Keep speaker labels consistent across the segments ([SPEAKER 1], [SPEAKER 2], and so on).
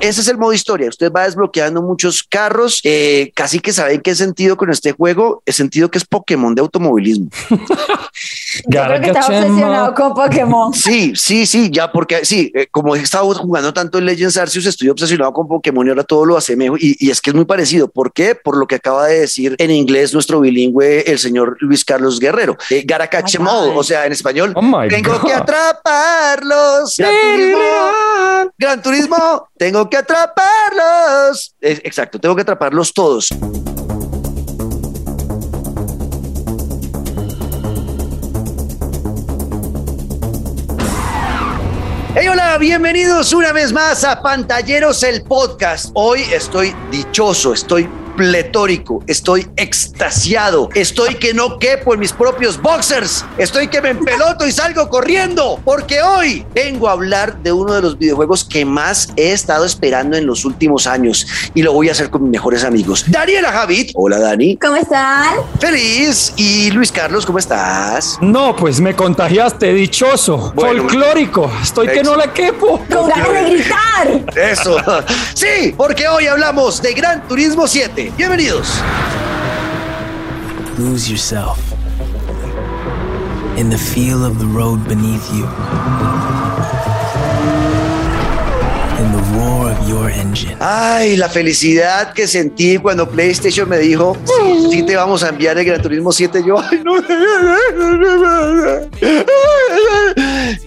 [SPEAKER 1] ese es el modo historia. Usted va desbloqueando muchos carros. Eh, casi que saben qué sentido con este juego. El sentido que es Pokémon de automovilismo.
[SPEAKER 2] Yo creo que estaba obsesionado con Pokémon.
[SPEAKER 1] Sí, sí, sí, ya porque sí, eh, como he estado jugando tanto en Legends Arceus, estoy obsesionado con Pokémon y ahora todo lo asemejo y, y es que es muy parecido. ¿Por qué? Por lo que acaba de decir en inglés nuestro bilingüe, el señor Luis Carlos Guerrero. Eh, Garacachemol, o sea, en español,
[SPEAKER 3] Oh
[SPEAKER 1] tengo que atraparlos. Gran turismo, Gran Turismo, tengo que atraparlos. Eh, exacto, tengo que atraparlos todos. Bienvenidos una vez más a Pantalleros el Podcast. Hoy estoy dichoso, estoy pletórico, estoy extasiado, estoy que no quepo en mis propios boxers, estoy que me empeloto y salgo corriendo, porque hoy vengo a hablar de uno de los videojuegos que más he estado esperando en los últimos años y lo voy a hacer con mis mejores amigos. Daniela Javid, hola Dani.
[SPEAKER 2] ¿Cómo están?
[SPEAKER 1] Feliz. Y Luis Carlos, ¿cómo estás?
[SPEAKER 3] No, pues me contagiaste, dichoso,
[SPEAKER 1] Bueno.
[SPEAKER 3] folclórico. Estoy que no la quepo.
[SPEAKER 2] Con ganas de gritar.
[SPEAKER 1] Eso. Sí, porque hoy hablamos de Gran Turismo 7. Bienvenidos.
[SPEAKER 4] Lose yourself in the feel of the road beneath you, in the roar of your engine.
[SPEAKER 1] Ay, la felicidad que sentí cuando PlayStation me dijo, sí, sí te vamos a enviar el Gran Turismo 7. Yo, ay, no.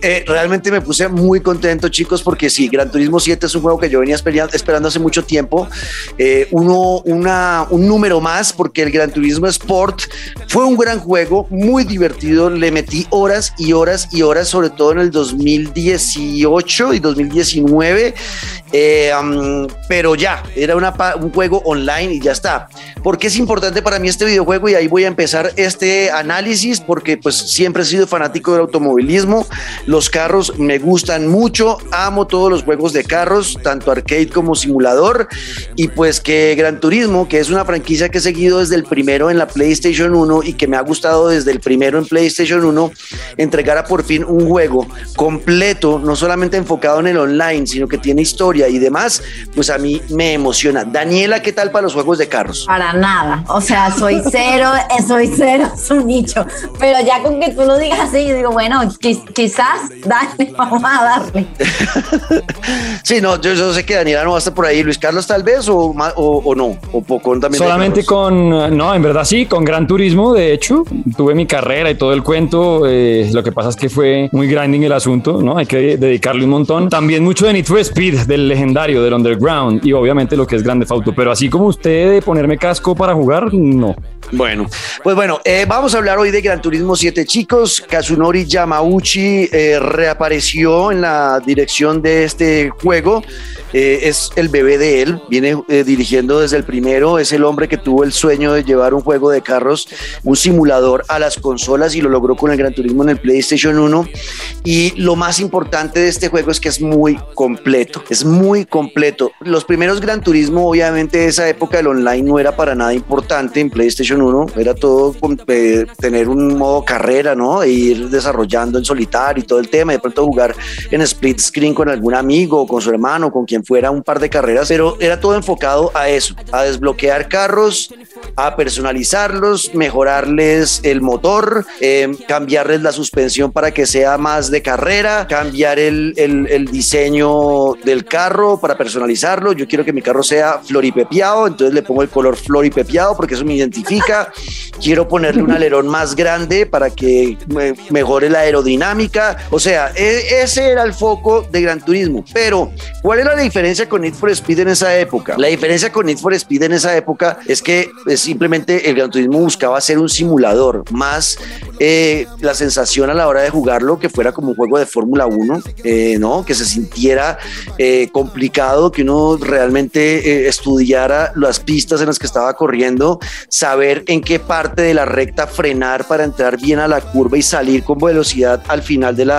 [SPEAKER 1] Eh, realmente me puse muy contento, chicos, porque sí, Gran Turismo 7 es un juego que yo venía esperando, hace mucho tiempo. Eh, uno, una, un número más, porque el Gran Turismo Sport fue un gran juego, muy divertido. Le metí horas y horas y horas, sobre todo en el 2018 y 2019. Eh, um, pero ya, era una un juego online y ya está. ¿Por qué es importante para mí este videojuego? Y ahí voy a empezar este análisis porque pues siempre he sido fanático del automovilismo. Los carros me gustan mucho, amo todos los juegos de carros, tanto arcade como simulador. Y pues que Gran Turismo, que es una franquicia que he seguido desde el primero en la PlayStation 1 y que me ha gustado desde el primero en PlayStation 1, entregara por fin un juego completo, no solamente enfocado en el online, sino que tiene historia y demás, pues a mí me emociona. Daniela, ¿qué tal para los juegos de carros?
[SPEAKER 2] Para nada. O sea, soy cero, eh, soy cero, es un nicho. Pero ya con que tú lo digas así, yo digo, bueno, qui- quizás, dale, vamos a darle.
[SPEAKER 1] Sí, no, yo, yo sé que Daniela no va a estar por ahí. Luis Carlos tal vez o, o, o no, o poco también.
[SPEAKER 3] Solamente con, no, en verdad sí, con Gran Turismo, de hecho, tuve mi carrera y todo el cuento. eh, lo que pasa es que fue muy grinding el asunto, ¿no? Hay que dedicarle un montón. También mucho de Need for Speed, del legendario, del Underground y obviamente lo que es Grande Auto. Pero así como usted de ponerme casco para jugar, no.
[SPEAKER 1] Bueno, pues bueno, eh, vamos a hablar hoy de Gran Turismo 7, chicos. Kazunori Yamauchi eh, reapareció en la dirección de este juego. Eh, es el bebé de él, viene eh, dirigiendo desde el primero, es el hombre que tuvo el sueño de llevar un juego de carros, un simulador a las consolas y lo logró con el Gran Turismo en el PlayStation 1. Y lo más importante de este juego es que es muy completo, es muy completo. Los primeros Gran Turismo, obviamente, esa época del online no era para nada importante en PlayStation 1, era todo con, eh, tener un modo carrera, ¿no? E ir desarrollando en solitario y todo el tema, de pronto jugar en split screen con algún amigo, con su hermano, con quien fuera un par de carreras, pero era todo enfocado a eso, a desbloquear carros, a personalizarlos, mejorarles el motor, eh, cambiarles la suspensión para que sea más de carrera, cambiar el, el- el diseño del carro para personalizarlo. Yo quiero que mi carro sea floripepiado, entonces le pongo el color floripepiado porque eso me identifica. Quiero ponerle un alerón más grande para que me- mejore la aerodinámica. O sea, e- ese era el foco de Gran Turismo. Pero, ¿cuál era la diferencia con Need for Speed en esa época? La diferencia con Need for Speed en esa época es que eh, simplemente el Gran Turismo buscaba ser un simulador, más eh, la sensación a la hora de jugarlo que fuera como un juego de Fórmula 1, eh, ¿no? Que se sintiera eh, complicado, que uno realmente eh, estudiara las pistas en las que estaba corriendo, saber en qué parte parte de la recta, frenar para entrar bien a la curva y salir con velocidad al final de la,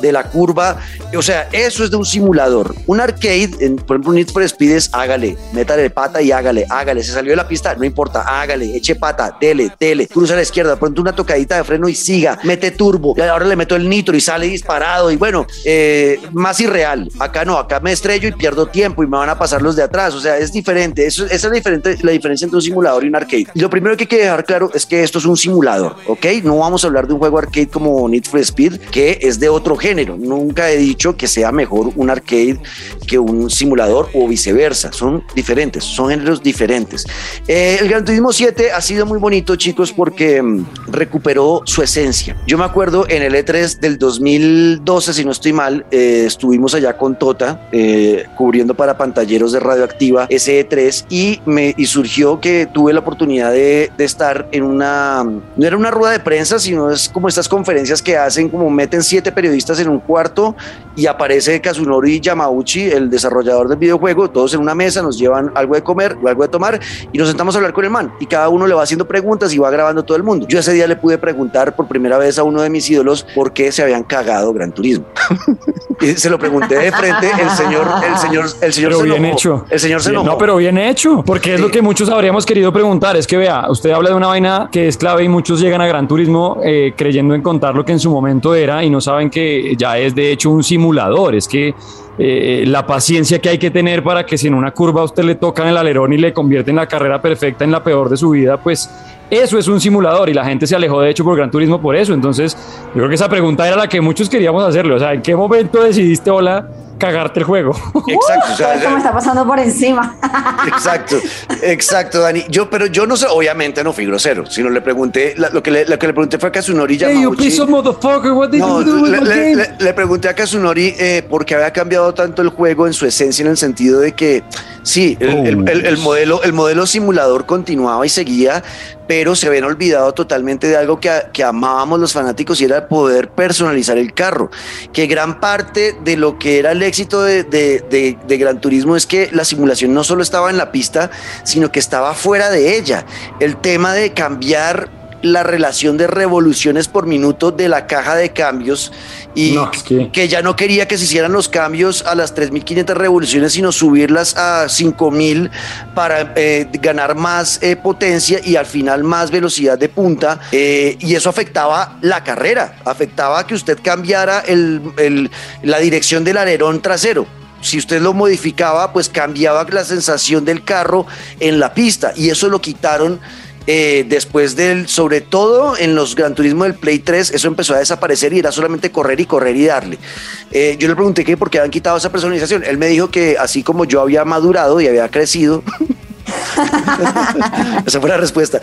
[SPEAKER 1] de la curva. O sea, eso es de un simulador. Un arcade, en, por ejemplo, un Need for Speed es hágale, métale pata y hágale, hágale. Se salió de la pista, no importa, hágale, eche pata, dele, dele, cruza a la izquierda, pronto una tocadita de freno y siga, mete turbo, ahora le meto el nitro y sale disparado y bueno, eh, más irreal. Acá no, acá me estrello y pierdo tiempo y me van a pasar los de atrás. O sea, es diferente. Eso, esa es la, diferente, la diferencia entre un simulador y un arcade. Lo primero que hay que dejar claro es que esto es un simulador, ¿ok? No vamos a hablar de un juego arcade como Need for Speed, que es de otro género. Nunca he dicho que sea mejor un arcade que un simulador o viceversa. Son diferentes, son géneros diferentes. Eh, el Gran Turismo 7 ha sido muy bonito, chicos, porque mm, recuperó su esencia. Yo me acuerdo en el E3 del 2012, si no estoy mal, eh, estuvimos allá con Tota eh, cubriendo para pantalleros de radioactiva ese E3 y me y surgió que tuve la oportunidad de, de estar en una, no era una rueda de prensa, sino es como estas conferencias que hacen, como meten siete periodistas en un cuarto y aparece Kazunori Yamauchi, el desarrollador del videojuego, todos en una mesa, nos llevan algo de comer o algo de tomar y nos sentamos a hablar con el man y cada uno le va haciendo preguntas y va grabando todo el mundo. Yo ese día le pude preguntar por primera vez a uno de mis ídolos por qué se habían cagado Gran Turismo. y se lo pregunté de frente, el señor, el señor, el señor
[SPEAKER 3] Pero
[SPEAKER 1] se
[SPEAKER 3] bien
[SPEAKER 1] enojó.
[SPEAKER 3] hecho.
[SPEAKER 1] El señor se
[SPEAKER 3] Bien,
[SPEAKER 1] enojó.
[SPEAKER 3] No, pero bien hecho, porque es lo que muchos habríamos querido preguntar. Es que vea, usted habla de una vaina que es clave y muchos llegan a Gran Turismo eh, creyendo en contar lo que en su momento era y no saben que ya es de hecho un simulador. Es que eh, la paciencia que hay que tener para que si en una curva usted le tocan el alerón y le convierte en la carrera perfecta en la peor de su vida, pues eso es un simulador y la gente se alejó de hecho por Gran Turismo por eso. Entonces, yo creo que esa pregunta era la que muchos queríamos hacerle. O sea, ¿en qué momento decidiste, hola, cagarte el juego?
[SPEAKER 1] Exacto, o sea,
[SPEAKER 2] me está pasando por encima.
[SPEAKER 1] Exacto, exacto, Dani. Yo, pero yo no sé, obviamente no fui grosero, sino le pregunté, la- lo, que le, lo que le pregunté fue a Kazunori
[SPEAKER 3] Hey, you
[SPEAKER 1] Yamauchi.
[SPEAKER 3] piece of motherfucker, what did
[SPEAKER 1] No,
[SPEAKER 3] you do with
[SPEAKER 1] le,
[SPEAKER 3] my
[SPEAKER 1] le-
[SPEAKER 3] game?
[SPEAKER 1] le- le pregunté a Kazunori eh, por qué había cambiado tanto el juego en su esencia, en el sentido de que sí, el,
[SPEAKER 3] Oh.
[SPEAKER 1] el- el- el modelo, el modelo simulador continuaba y seguía, pero se habían olvidado totalmente de algo que, amábamos los fanáticos y era poder personalizar el carro. Que gran parte de lo que era el éxito de, de- de- de Gran Turismo es que la simulación no solo estaba en la pista, sino que estaba fuera de ella. El tema de cambiar la relación de revoluciones por minuto de la caja de cambios y
[SPEAKER 3] No, es que-
[SPEAKER 1] que ya no quería que se hicieran los cambios a las 3.500 revoluciones, sino subirlas a 5.000 para eh, ganar más eh, potencia y al final más velocidad de punta. eh, y eso afectaba la carrera, afectaba que usted cambiara el- el- la dirección del alerón trasero. Si usted lo modificaba, pues cambiaba la sensación del carro en la pista y eso lo quitaron eh, después del, sobre todo en los Gran Turismo del Play 3, eso empezó a desaparecer y era solamente correr y correr y darle. Eh, yo le pregunté que por qué habían quitado esa personalización. Él me dijo que así como yo había madurado y había crecido, esa fue la respuesta.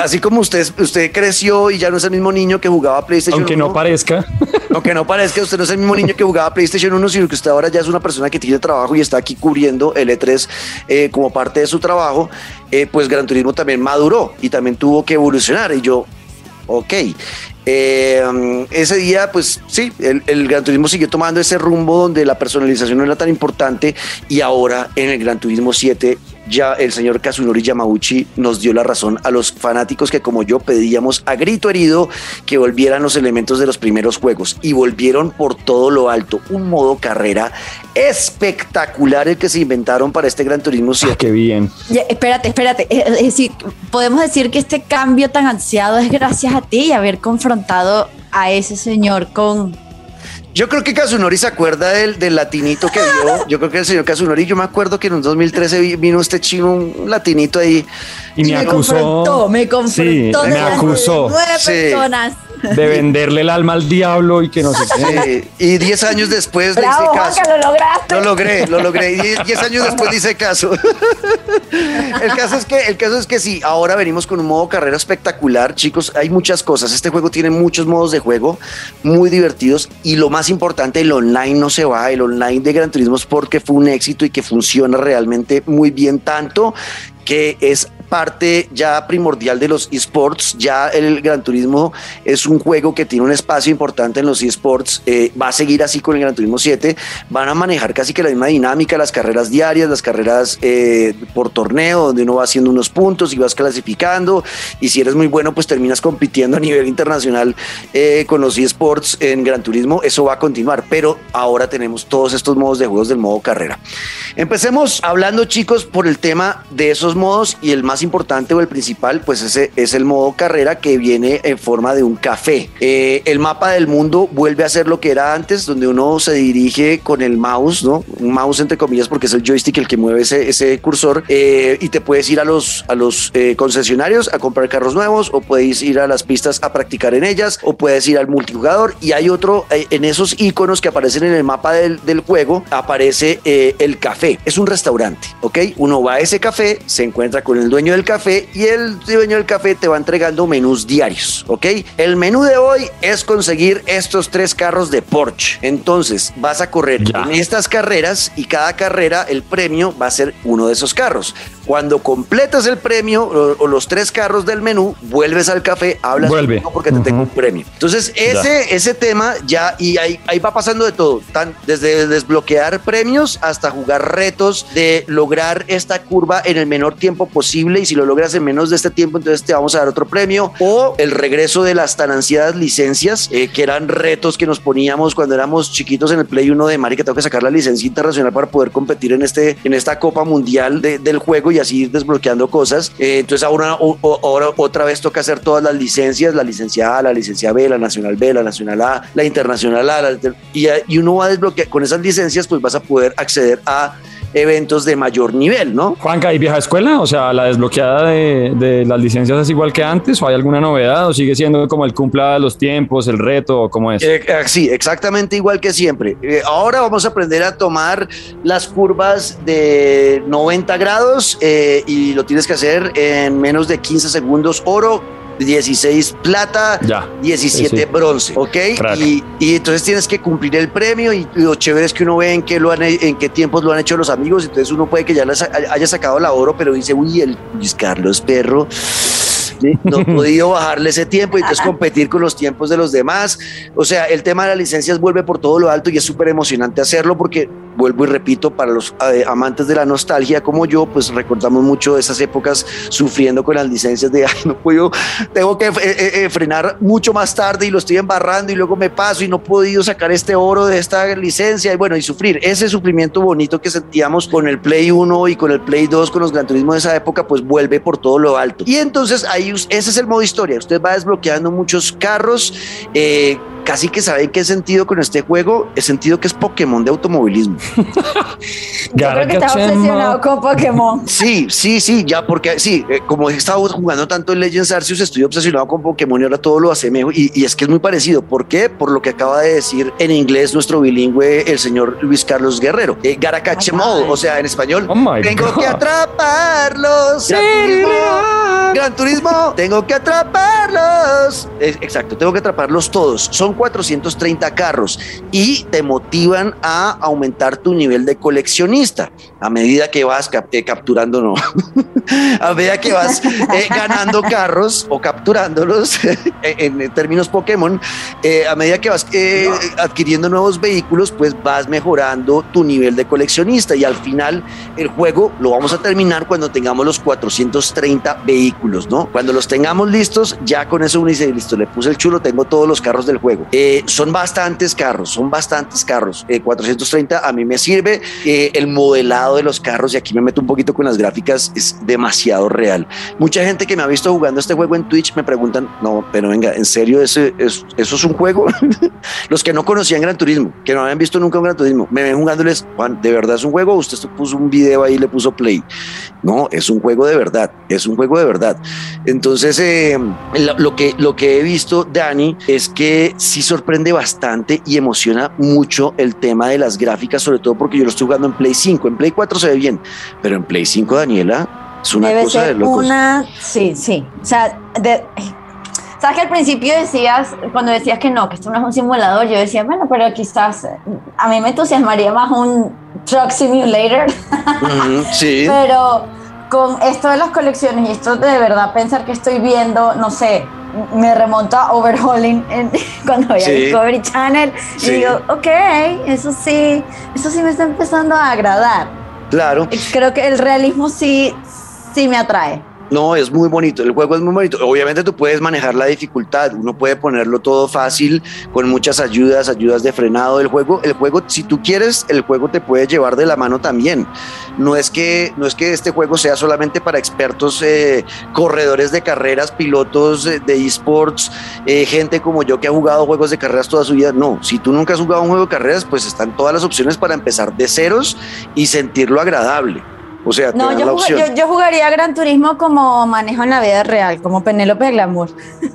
[SPEAKER 1] Así como usted, usted creció y ya no es el mismo niño que jugaba PlayStation
[SPEAKER 3] Aunque
[SPEAKER 1] 1,
[SPEAKER 3] no parezca.
[SPEAKER 1] aunque no parezca, usted no es el mismo niño que jugaba PlayStation 1, sino que usted ahora ya es una persona que tiene trabajo y está aquí cubriendo el E3 eh, como parte de su trabajo, eh, pues Gran Turismo también maduró y también tuvo que evolucionar. Y yo, ok. Eh, ese día, pues sí, el, el Gran Turismo siguió tomando ese rumbo donde la personalización no era tan importante y ahora en el Gran Turismo 7 ya el señor Kazunori Yamauchi nos dio la razón a los fanáticos que como yo pedíamos a grito herido que volvieran los elementos de los primeros juegos y volvieron por todo lo alto, un modo carrera espectacular el que se inventaron para este Gran Turismo 7.
[SPEAKER 3] Ah, qué bien.
[SPEAKER 2] Ya, espérate, espérate. Eh, Es decir, podemos decir que este cambio tan ansiado es gracias a ti y haber confrontado a ese señor con.
[SPEAKER 1] Yo creo que Kazunori se acuerda del, del latinito que vio. Yo creo que el señor Kazunori, yo me acuerdo que en un 2013 vi- vino este chino, un latinito ahí.
[SPEAKER 3] Y me acusó.
[SPEAKER 2] confrontó, me confrontó.
[SPEAKER 3] Sí, me acusó
[SPEAKER 2] Nueve
[SPEAKER 1] Sí.
[SPEAKER 2] personas.
[SPEAKER 3] De venderle el alma al diablo y que no sé qué.
[SPEAKER 1] Sí, y 10 años después le hice
[SPEAKER 2] Bravo,
[SPEAKER 1] caso.
[SPEAKER 2] Juanca, lo lograste.
[SPEAKER 1] Lo logré, lo logré. Y 10 años después le hice caso. El caso es que, el caso es que sí, ahora venimos con un modo carrera espectacular, chicos. Hay muchas cosas. Este juego tiene muchos modos de juego muy divertidos y lo más importante, el online no se va. El online de Gran Turismo es porque fue un éxito y que funciona realmente muy bien tanto que es parte ya primordial de los esports. Ya el Gran Turismo es un juego que tiene un espacio importante en los esports. Eh, va a seguir así con el Gran Turismo 7. Van a manejar casi que la misma dinámica, las carreras diarias, las carreras eh, por torneo, donde uno va haciendo unos puntos y vas clasificando. Y si eres muy bueno, pues terminas compitiendo a nivel internacional eh, con los esports en Gran Turismo. Eso va a continuar, pero ahora tenemos todos estos modos de juegos del modo carrera. Empecemos hablando, chicos, por el tema de esos modos y el más importante o el principal, pues ese es el modo carrera que viene en forma de un café. Eh, el mapa del mundo vuelve a ser lo que era antes, donde uno se dirige con el mouse, ¿no? Un mouse entre comillas porque es el joystick el que mueve ese, ese cursor eh, y te puedes ir a los, a los eh, concesionarios a comprar carros nuevos o puedes ir a las pistas a practicar en ellas o puedes ir al multijugador y hay otro en esos iconos que aparecen en el mapa del, del juego aparece el café. Es un restaurante, ¿ok? Uno va a ese café, se encuentra con el dueño del café y el dueño del café te va entregando menús diarios, ¿ok? El menú de hoy es conseguir estos tres carros de Porsche. Entonces vas a correr en estas carreras y cada carrera el premio va a ser uno de esos carros. Cuando completas el premio o, los tres carros del menú, vuelves al café, hablas
[SPEAKER 3] Vuelve.
[SPEAKER 1] porque te tengo un premio. Entonces ese, ese tema ya y ahí, ahí va pasando de todo, tan, desde desbloquear premios hasta jugar retos de lograr esta curva en el menor tiempo posible y si lo logras en menos de este tiempo, entonces te vamos a dar otro premio o el regreso de las tan ansiadas licencias, eh, que eran retos que nos poníamos cuando éramos chiquitos en el Play 1 de Mari, que tengo que sacar la licencia internacional para poder competir en, este, en esta Copa Mundial del juego y así ir desbloqueando cosas. Eh, entonces ahora, ahora otra vez toca hacer todas las licencias, la licencia A, la licencia B, la nacional B, la nacional A, la internacional A, y, y uno va a desbloquear, con esas licencias pues vas a poder acceder a eventos de mayor nivel, ¿no?
[SPEAKER 3] Juanca, ¿y vieja escuela? O sea, ¿la desbloqueada de, las licencias es igual que antes? ¿O hay alguna novedad? ¿O sigue siendo como el cumpla de los tiempos, el reto? ¿O cómo es?
[SPEAKER 1] Eh, eh, sí, exactamente igual que siempre. Eh, ahora vamos a aprender a tomar las curvas de 90 grados y lo tienes que hacer en menos de 15 segundos oro 16 plata, 17 bronce, ¿ok? Y, y, entonces tienes que cumplir el premio y, lo chévere es que uno ve en qué, lo han, en qué tiempos lo han hecho los amigos, entonces uno puede que ya haya sacado la oro, pero dice, uy, el Luis Carlos Perro no he podido bajarle ese tiempo y entonces competir con los tiempos de los demás. O sea, el tema de las licencias vuelve por todo lo alto y es súper emocionante hacerlo porque, vuelvo y repito, para los eh, amantes de la nostalgia como yo, pues recordamos mucho esas épocas sufriendo con las licencias de, ay, no puedo, tengo que eh, eh, frenar mucho más tarde y lo estoy embarrando y luego me paso y no he podido sacar este oro de esta licencia y bueno, y sufrir ese sufrimiento bonito que sentíamos con el Play 1 y con el Play 2, con los Gran Turismo de esa época, pues vuelve por todo lo alto. Y entonces ahí ese es el modo historia. Usted va desbloqueando muchos carros. Eh, casi que saben qué sentido con este juego. El sentido que es Pokémon de automovilismo.
[SPEAKER 2] Yo creo que estás obsesionado con Pokémon.
[SPEAKER 1] Sí, sí, sí, ya porque sí, eh, como he estado jugando tanto en Legends Arceus, estoy obsesionado con Pokémon y ahora todo lo hace mejor. Y, es que es muy parecido. ¿Por qué? Por lo que acaba de decir en inglés nuestro bilingüe, el señor Luis Carlos Guerrero. Eh, o sea, en español.
[SPEAKER 3] Oh
[SPEAKER 1] tengo que atraparlos. Gran turismo, tengo que atraparlos. exacto, tengo que atraparlos todos. Son 430 carros y te motivan a aumentar tu nivel de coleccionista a medida que vas eh, capturando, no, a medida que vas eh, ganando carros o capturándolos en, términos Pokémon, eh, a medida que vas adquiriendo nuevos vehículos, pues vas mejorando tu nivel de coleccionista y al final el juego lo vamos a terminar cuando tengamos los 430 vehículos, ¿no? Cuando los tengamos listos, ya con eso uno dice, listo, le puse el chulo, tengo todos los carros del juego. Son bastantes carros, son bastantes carros. 430 a mí me sirve. el modelado de los carros, y aquí me meto un poquito con las gráficas, es demasiado real. Mucha gente que me ha visto jugando este juego en Twitch me preguntan, no, pero venga, ¿en serio ese, es, eso es un juego? los que no conocían Gran Turismo, que no habían visto nunca un Gran Turismo, me ven jugándoles, Juan, ¿de verdad es un juego? Usted puso un video ahí y le puso play. No, es un juego de verdad, es un juego de verdad. Entonces, eh, lo, que, lo que he visto, Dani, es que sí sorprende bastante y emociona mucho el tema de las gráficas, sobre todo porque yo lo estoy jugando en Play 5. En Play 4 se ve bien, pero en Play 5, Daniela, es una cosa de locos.
[SPEAKER 2] Una, sí, sí. O sea, sabes que al principio decías, cuando decías que no, que esto no es un simulador, yo decía, bueno, pero quizás a mí me entusiasmaría más un Truck Simulator.
[SPEAKER 1] sí.
[SPEAKER 2] pero con esto de las colecciones y esto de verdad pensar que estoy viendo, no sé, me remonto a Overhauling en, cuando voy a Discovery Channel y digo, ok, eso sí, eso sí me está empezando a agradar.
[SPEAKER 1] Claro.
[SPEAKER 2] Creo que el realismo sí, sí me atrae.
[SPEAKER 1] No, es muy bonito, el juego es muy bonito. Obviamente tú puedes manejar la dificultad, uno puede ponerlo todo fácil con muchas ayudas, ayudas de frenado del juego. El juego, si tú quieres, el juego te puede llevar de la mano también. No es que, no es que este juego sea solamente para expertos, eh, corredores de carreras, pilotos de esports, eh, gente como yo que ha jugado juegos de carreras toda su vida. No, si tú nunca has jugado un juego de carreras, pues están todas las opciones para empezar de ceros y sentirlo agradable. O sea,
[SPEAKER 2] no, yo, yo, jugaría Gran Turismo como manejo en la vida real, como Penélope Glamour.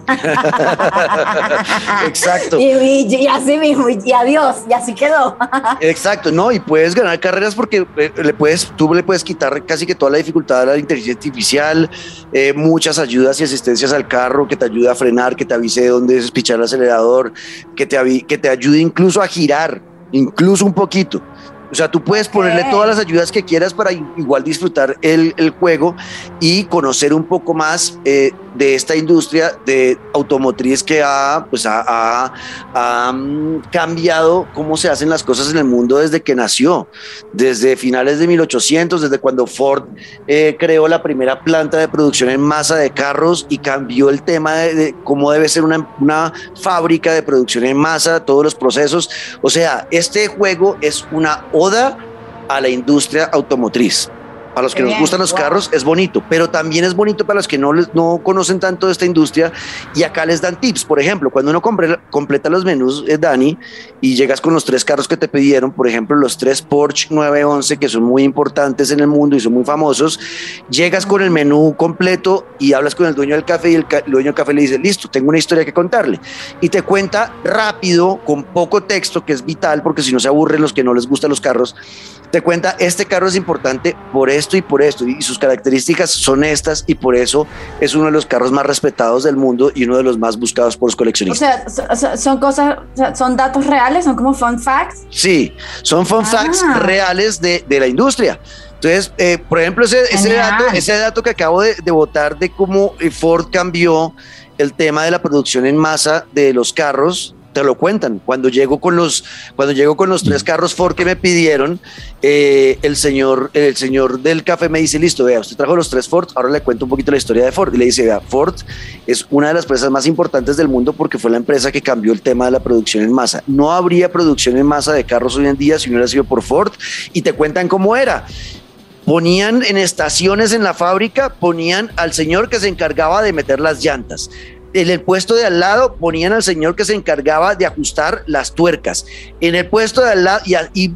[SPEAKER 1] Exacto.
[SPEAKER 2] Y, así mismo, y, adiós, y así quedó.
[SPEAKER 1] Exacto, no, y puedes ganar carreras porque eh, le puedes, tú le puedes quitar casi que toda la dificultad a la inteligencia artificial, eh, muchas ayudas y asistencias al carro que te ayuda a frenar, que te avise dónde es pichar el acelerador, que te, que te ayude incluso a girar, incluso un poquito. O sea, tú puedes ponerle todas las ayudas que quieras para igual disfrutar el, juego y conocer un poco más eh, de esta industria de automotriz que ha, pues ha, mm, cambiado cómo se hacen las cosas en el mundo desde que nació, desde finales de 1800, desde cuando Ford eh, creó la primera planta de producción en masa de carros y cambió el tema de, cómo debe ser una, una fábrica de producción en masa, todos los procesos. O sea, este juego es una oda a la industria automotriz. Para los que nos gustan los carros es bonito, pero también es bonito para los que no, les, no conocen tanto de esta industria y acá les dan tips. Por ejemplo, cuando uno completa los menús, eh, Dani, y llegas con los tres carros que te pidieron, por ejemplo, los tres Porsche 911 que son muy importantes en el mundo y son muy famosos, llegas con el menú completo y hablas con el dueño del café y el, el dueño del café le dice, listo, tengo una historia que contarle. Y te cuenta rápido, con poco texto, que es vital, porque si no se aburren los que no les gustan los carros, te cuenta, este carro es importante por esto y por esto, y sus características son estas, y por eso es uno de los carros más respetados del mundo y uno de los más buscados por los coleccionistas.
[SPEAKER 2] O sea, son cosas, son datos reales, son como fun facts.
[SPEAKER 1] Sí, son fun facts ah. reales de, de, la industria. Entonces, eh, por ejemplo, ese, ese, dato, ese dato que acabo de, de votar de cómo Ford cambió el tema de la producción en masa de los carros te lo cuentan. Cuando llego con los, cuando llego con los tres carros Ford que me pidieron, eh, el señor, el señor del café me dice, listo, vea, usted trajo los tres Ford, ahora le cuento un poquito la historia de Ford. Y le dice, vea, Ford es una de las empresas más importantes del mundo porque fue la empresa que cambió el tema de la producción en masa. No habría producción en masa de carros hoy en día si no hubiera sido por Ford. Y te cuentan cómo era ponían en estaciones en la fábrica, ponían al señor que se encargaba de meter las llantas en el puesto de al lado ponían al señor que se encargaba de ajustar las tuercas. En el puesto de al lado y,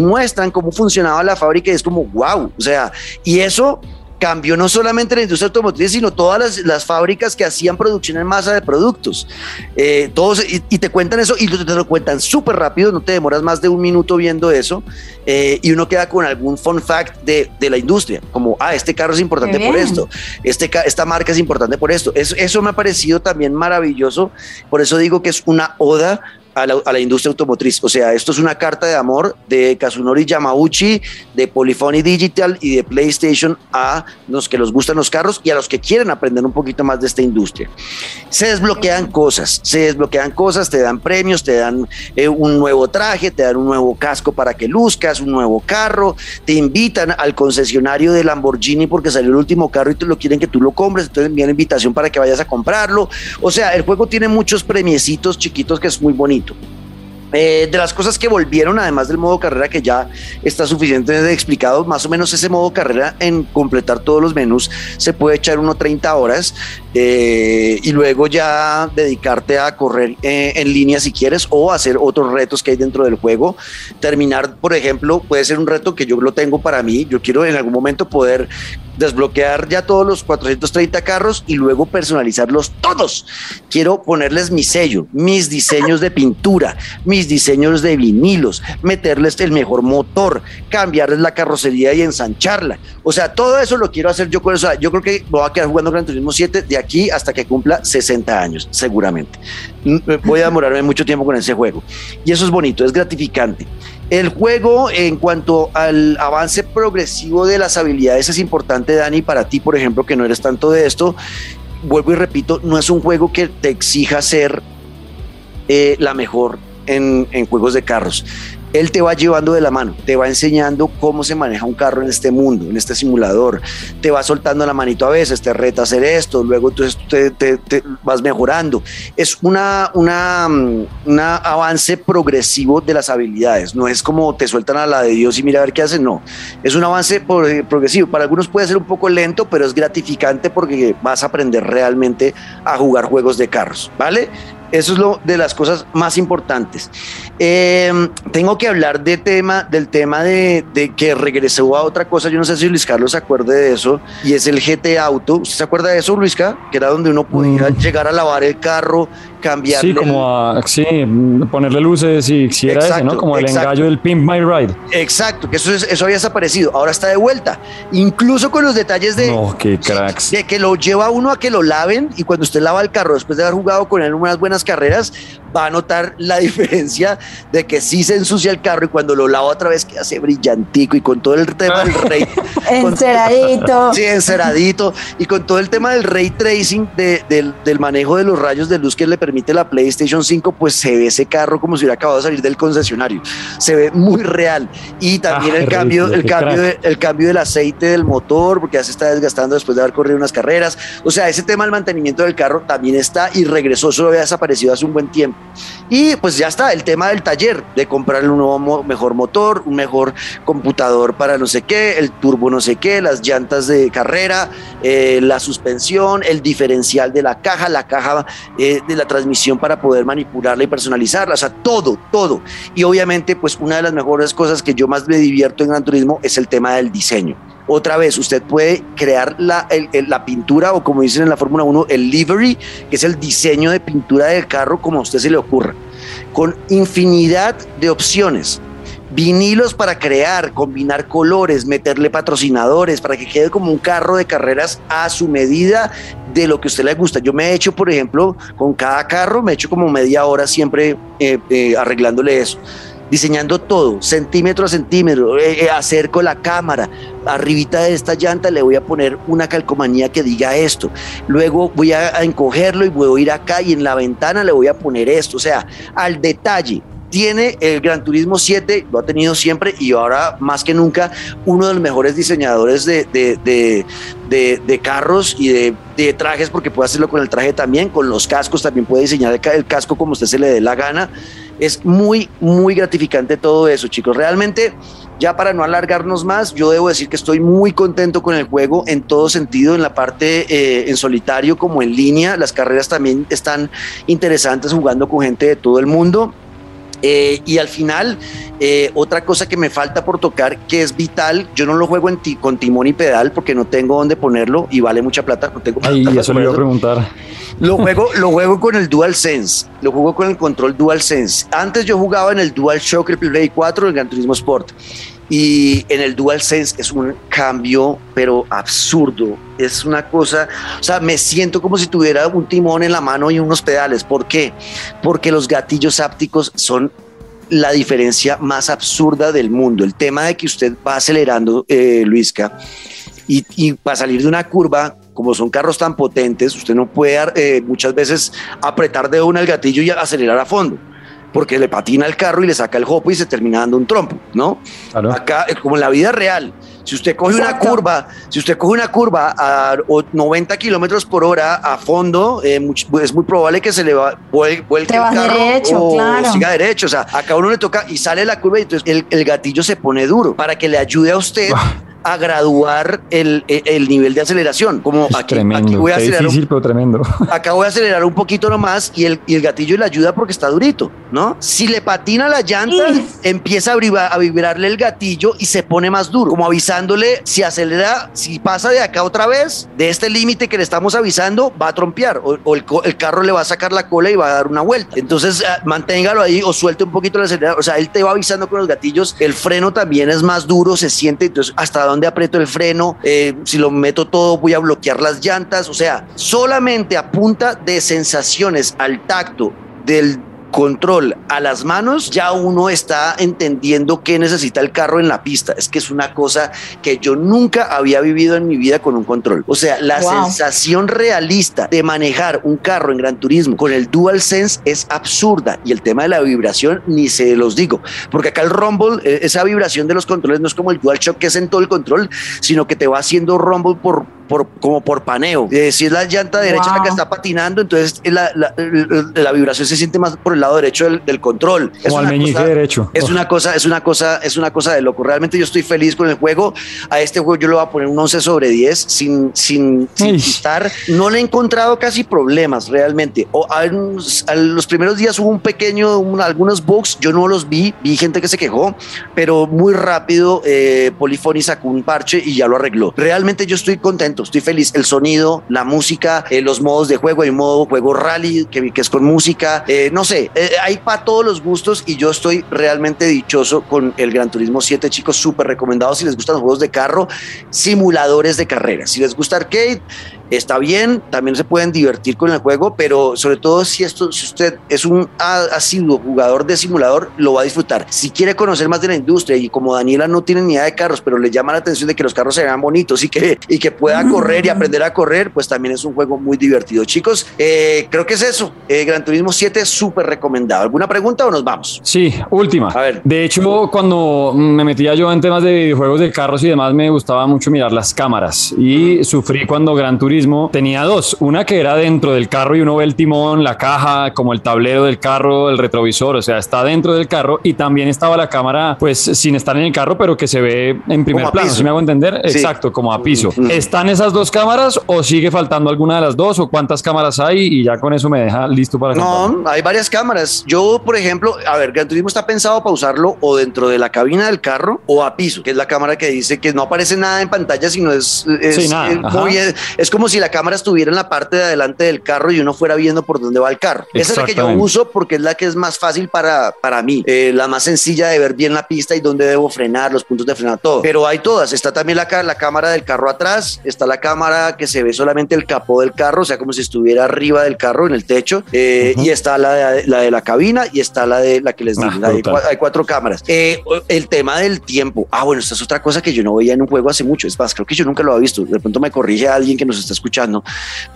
[SPEAKER 1] muestran cómo funcionaba la fábrica y es como, wow, o sea, y eso cambió no solamente la industria automotriz, sino todas las, fábricas que hacían producción en masa de productos. Eh, todos, y, te cuentan eso y te, lo cuentan súper rápido, no te demoras más de un minuto viendo eso, eh, y uno queda con algún fun fact de, de, la industria, como, ah, este carro es importante por esto, este, esta marca es importante por esto. Eso, eso me ha parecido también maravilloso, por eso digo que es una oda a la, industria automotriz. O sea, esto es una carta de amor de Kazunori Yamauchi, de Polyphony Digital y de PlayStation a los que les gustan los carros y a los que quieren aprender un poquito más de esta industria. Se desbloquean cosas, se desbloquean cosas, te dan premios, te dan eh, un nuevo traje, te dan un nuevo casco para que luzcas, un nuevo carro, te invitan al concesionario de Lamborghini porque salió el último carro y te lo quieren que tú lo compres, entonces envían invitación para que vayas a comprarlo. O sea, el juego tiene muchos premiecitos chiquitos que es muy bonito. Eh, de las cosas que volvieron, además del modo carrera que ya está suficientemente explicado, más o menos ese modo carrera en completar todos los menús se puede echar uno 30 horas eh, y luego ya dedicarte a correr eh, en línea si quieres o hacer otros retos que hay dentro del juego. Terminar, por ejemplo, puede ser un reto que yo lo tengo para mí. Yo quiero en algún momento poder desbloquear ya todos los 430 carros y luego personalizarlos todos. Quiero ponerles mi sello, mis diseños de pintura, mis diseños de vinilos, meterles el mejor motor, cambiarles la carrocería y ensancharla. O sea, todo eso lo quiero hacer yo con eso. Yo creo que voy a quedar jugando Gran Turismo 7 de aquí hasta que cumpla 60 años, seguramente. Mm, voy a demorarme mucho tiempo con ese juego. Y eso es bonito, es gratificante. El juego, en cuanto al avance progresivo de las habilidades, es importante, Dani, para ti, por ejemplo, que no eres tanto de esto. Vuelvo y repito, no es un juego que te exija ser eh, la mejor en, en, juegos de carros él te va llevando de la mano, te va enseñando cómo se maneja un carro en este mundo, en este simulador, te va soltando la manito a veces, te reta a hacer esto, luego tú te, vas mejorando. Es una, una, un avance progresivo de las habilidades, no es como te sueltan a la de Dios y mira a ver qué hacen, no, es un avance progresivo. Para algunos puede ser un poco lento, pero es gratificante porque vas a aprender realmente a jugar juegos de carros, ¿vale? Eso es lo de las cosas más importantes. Em, tengo que hablar de tema, del tema de, que regresó a otra cosa. Yo no sé si Luis Carlos se acuerde de eso, y es el GT Auto. ¿Usted se acuerda de eso, Luisca? Que era donde uno podía mm. llegar a lavar el carro, cambiarle.
[SPEAKER 3] Sí, como a, sí, ponerle luces y si era ese, ¿no? Como el engallo del Pimp My Ride.
[SPEAKER 1] Exacto, que eso, eso había desaparecido. Ahora está de vuelta. Incluso con los detalles de.
[SPEAKER 3] No, qué cracks.
[SPEAKER 1] De que lo lleva uno a que lo laven y cuando usted lava el carro después de haber jugado con él unas buenas carreras, va a notar la diferencia de que sí se ensucia el carro y cuando lo lava otra vez que hace brillantico y con todo el tema del rey.
[SPEAKER 2] enceradito.
[SPEAKER 1] sí, enceradito. Y con todo el tema del ray tracing, del, del manejo de los rayos de luz que le permite la PlayStation 5, pues se ve ese carro como si hubiera acabado de salir del concesionario. Se ve muy real. Y también ah, el, cambio, el, cambio el cambio del aceite del motor, porque ya se está desgastando después de haber corrido unas carreras. O sea, ese tema del mantenimiento del carro también está y regresó, solo había desaparecido hace un buen tiempo. Y pues ya está, el tema del taller, de comprarle un nuevo mejor motor, un mejor computador para no sé qué, el turbo no sé qué, las llantas de carrera, eh, la suspensión, el diferencial de la caja, la caja eh, de la transmisión para poder manipularla y personalizarla, o sea, todo, todo. Y obviamente, pues una de las mejores cosas que yo más me divierto en Gran Turismo es el tema del diseño. Otra vez, usted puede crear la, la pintura o como dicen en la Fórmula 1, el livery, que es el diseño de pintura del carro como a usted se le ocurra, con infinidad de opciones. Vinilos para crear, combinar colores, meterle patrocinadores para que quede como un carro de carreras a su medida de lo que a usted le gusta. Yo me he hecho, por ejemplo, con cada carro, me he hecho como media hora siempre eh, eh, arreglándole eso. Diseñando todo, centímetro a centímetro, eh, eh, acerco la cámara, arribita de esta llanta le voy a poner una calcomanía que diga esto, luego voy a, encogerlo y voy a ir acá y en la ventana le voy a poner esto, o sea, al detalle, tiene el Gran Turismo 7, lo ha tenido siempre y ahora más que nunca uno de los mejores diseñadores de, de, carros y de, trajes, porque puede hacerlo con el traje también, con los cascos también puede diseñar el casco como usted se le dé la gana. Es muy, muy gratificante todo eso, chicos. Realmente, ya para no alargarnos más, yo debo decir que estoy muy contento con el juego en todo sentido, en la parte eh, en solitario como en línea. Las carreras también están interesantes jugando con gente de todo el mundo. Eh, y al final, eh, otra cosa que me falta por tocar, que es vital, yo no lo juego en con timón y pedal porque no tengo dónde ponerlo y vale mucha plata. No tengo
[SPEAKER 3] Ay, eso le iba a preguntar.
[SPEAKER 1] Lo juego, lo juego con el Dual Sense, lo juego con el control Dual Sense. Antes yo jugaba en el Dual Shock, el Play 4, el Gran Turismo Sport. Y en el DualSense es un cambio, pero absurdo. Es una cosa, o sea, me siento como si tuviera un timón en la mano y unos pedales. ¿Por qué? Porque los gatillos ápticos son la diferencia más absurda del mundo. El tema de que usted va acelerando, eh, Luisca, y, y para salir de una curva, como son carros tan potentes, usted no puede eh, muchas veces apretar de una el gatillo y acelerar a fondo porque le patina el carro y le saca el jopo y se termina dando un trompo, ¿no? Acá, eh, como en la vida real, si usted coge una curva, si usted coge una curva a 90 kilómetros por hora a fondo, eh, es muy probable que se le va, vuelque el carro
[SPEAKER 2] derecho,
[SPEAKER 1] o siga derecho. O sea, acá uno le toca y sale la curva y entonces el, el gatillo se pone duro para que le ayude a usted a graduar el, el, nivel de aceleración. Como aquí,
[SPEAKER 3] tremendo, voy a acelerar. Difícil, pero tremendo.
[SPEAKER 1] Acá voy a acelerar un poquito nomás y el, y el gatillo le ayuda porque está durito, ¿no? Si le patina la llanta, empieza a, vibrar, a vibrarle el gatillo y se pone más duro, como avisándole si acelera, si pasa de acá otra vez, de este límite que le estamos avisando, va a trompear o, el, el, carro le va a sacar la cola y va a dar una vuelta. Entonces, ah, manténgalo ahí o suelte un poquito el acelerador. O sea, él te va avisando con los gatillos. El freno también es más duro, se siente. Entonces, hasta dónde aprieto el freno, eh, si lo meto todo voy a bloquear las llantas, o sea, solamente a punta de sensaciones al tacto del control a las manos, ya uno está entendiendo qué necesita el carro en la pista. Es que es una cosa que yo nunca había vivido en mi vida con un control. O sea, la sensación realista de manejar un carro en Gran Turismo con el Dual Sense es absurda y el tema de la vibración ni se los digo, porque acá el Rumble, eh, esa vibración de los controles no es como el Dual Shock que es en todo el control, sino que te va haciendo Rumble por como por paneo. Eh, si es la llanta derecha la que está patinando, entonces la, la, vibración se siente más por el lado derecho del, control.
[SPEAKER 3] es una cosa,
[SPEAKER 1] derecho. Es una cosa, es una cosa, es una cosa de loco. Realmente yo estoy feliz con el juego. A este juego yo le voy a poner un 11 sobre 10 sin, sin, sin estar. No le he encontrado casi problemas realmente. O a, los primeros días hubo un pequeño, algunos bugs, yo no los vi, vi gente que se quejó, pero muy rápido eh, Polyphony sacó un parche y ya lo arregló. Realmente yo estoy contento estoy feliz. El sonido, la música, eh, los modos de juego, hay modo juego rally, que, es con música, eh, no sé, eh, hay para todos los gustos y yo estoy realmente dichoso con el Gran Turismo 7, chicos, súper recomendado si les gustan los juegos de carro, simuladores de carrera. Si les gusta arcade, está bien, también se pueden divertir con el juego, pero sobre todo si, esto, si usted es un asiduo jugador de simulador, lo va a disfrutar. Si quiere conocer más de la industria y como Daniela no tiene ni idea de carros, pero le llama la atención de que los carros se vean bonitos y que, y que pueda correr y aprender a correr, pues también es un juego muy divertido. Chicos, eh, creo que es eso. Eh, Gran Turismo 7 es súper recomendado. ¿Alguna pregunta o nos vamos?
[SPEAKER 3] Sí, última.
[SPEAKER 1] A ver.
[SPEAKER 3] De hecho, cuando me metía yo en temas de videojuegos de carros y demás, me gustaba mucho mirar las cámaras y sufrí cuando Gran Turismo tenía dos. Una que era dentro del carro y uno ve el timón, la caja, como el tablero del carro, el retrovisor, o sea, está dentro del carro y también estaba la cámara, pues sin estar en el carro, pero que se ve en primer plano, si me hago entender? Exacto, como a piso. ¿Están esas dos cámaras o sigue faltando alguna de las dos o cuántas cámaras hay? Y ya con eso me deja listo para...
[SPEAKER 1] No, hay varias cámaras. Yo, por ejemplo, a ver, Gran Turismo está pensado para usarlo o dentro de la cabina del carro o a piso, que es la cámara que dice que no aparece nada en pantalla, sino es, es, es como si la cámara estuviera en la parte de adelante del carro y uno fuera viendo por dónde va el carro. Esa es la que yo uso porque es la que es más fácil para, para mí, eh, la más sencilla de ver bien la pista y dónde debo frenar, los puntos de frenado, todo. Pero hay todas. Está también la, la cámara del carro atrás, está la cámara que se ve solamente el capó del carro, o sea, como si estuviera arriba del carro en el techo, eh, y está la de, la de la cabina y está la de la que les digo. Ah, hay, cuatro cámaras. Eh, el tema del tiempo. Ah, bueno, esta es otra cosa que yo no veía en un juego hace mucho. Es más, creo que yo nunca lo había visto. De pronto me corrige alguien que nos está escuchando,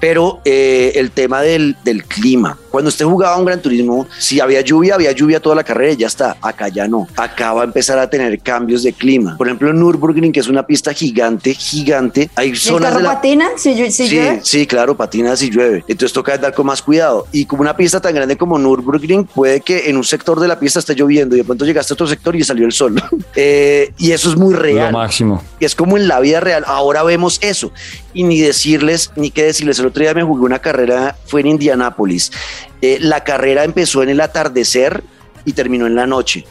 [SPEAKER 1] pero eh, el tema del, del, clima. Cuando usted jugaba un Gran Turismo, si había lluvia, había lluvia toda la carrera y ya está. Acá ya no. Acá va a empezar a tener cambios de clima. Por ejemplo, en Nürburgring, que es una pista gigante, gigante, hay zonas
[SPEAKER 2] de la... patina si,
[SPEAKER 1] sí, llueve? Sí, claro, patina si llueve. Entonces toca andar con más cuidado. Y como una pista tan grande como Nürburgring, puede que en un sector de la pista esté lloviendo y de pronto llegaste a otro sector y salió el sol. eh, y eso es muy real.
[SPEAKER 3] Lo máximo.
[SPEAKER 1] Es como en la vida real. Ahora vemos eso y ni decirles, ni qué decirles. El otro día me jugué una carrera, fue en Indianápolis. Eh, la carrera empezó en el atardecer y terminó en la noche.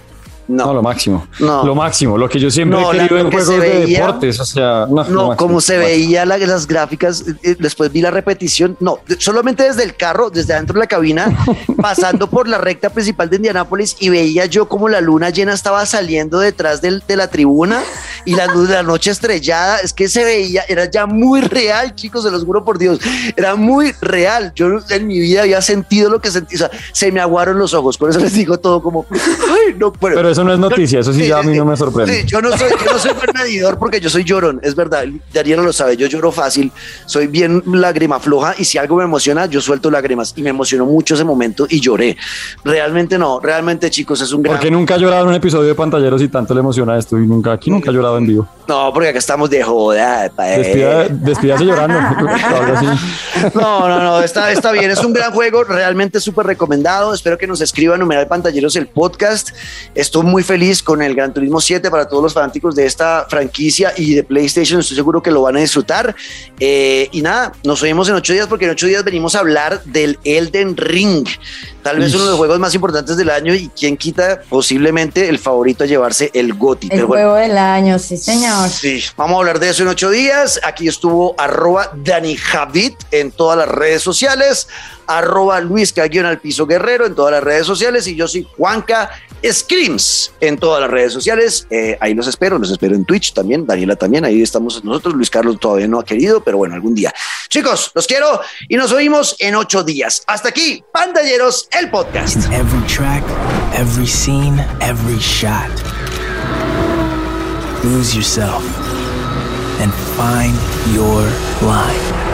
[SPEAKER 3] No. lo máximo. No. Lo máximo, lo que yo siempre he querido en juegos de deportes. O sea,
[SPEAKER 1] no, como se veía las gráficas, eh, eh, después vi la repetición. No, solamente desde el carro, desde adentro de la cabina, pasando por la recta principal de Indianápolis y veía yo como la luna llena estaba saliendo detrás de la tribuna y la luz de la noche estrellada. Es que se veía, era ya muy real, chicos, se los juro por Dios. Era muy real. Yo en mi vida había sentido lo que sentí. O sea, se me aguaron los ojos. Por eso les digo todo como, ay, no,
[SPEAKER 3] pero eso no es noticia, eso sí, ya a mí no me sorprende.
[SPEAKER 1] yo no soy, yo no soy medidor porque yo soy llorón, es verdad, Darío lo sabe, yo lloro fácil, soy bien lágrima floja y si algo me emociona, yo suelto lágrimas y me emocionó mucho ese momento y lloré. Realmente no, realmente chicos, es un
[SPEAKER 3] gran... Porque nunca ha llorado en un episodio de Pantalleros y tanto le emociona esto y nunca, aquí nunca ha llorado en vivo.
[SPEAKER 1] No, porque acá estamos de joda.
[SPEAKER 3] Despida, despídase llorando.
[SPEAKER 1] no, no, no, está, está bien, es un gran juego, realmente súper recomendado, espero que nos escriban numeral Pantalleros el podcast, estoy muy feliz con el Gran Turismo 7 para todos los fanáticos de esta franquicia y de PlayStation. Estoy seguro que lo van a disfrutar. Eh, y nada, nos oímos en ocho días porque en ocho días venimos a hablar del Elden Ring. Tal vez uno de los juegos más importantes del año y quien quita posiblemente el favorito a llevarse el GOTI.
[SPEAKER 2] El juego del año, sí señor.
[SPEAKER 1] Sí, vamos a hablar de eso en ocho días. Aquí estuvo arroba Dani Javid en todas las redes sociales, arroba Luis Caguión al piso guerrero en todas las redes sociales y yo soy Juanca Screams en todas las redes sociales. Eh, ahí los espero, los espero en Twitch también. Daniela también, ahí estamos nosotros. Luis Carlos todavía no ha querido, pero bueno, algún día. Chicos, los quiero y nos oímos en ocho días. Hasta aquí, Pantalleros, el podcast.
[SPEAKER 4] every track, every scene, every shot. Lose yourself and find your line.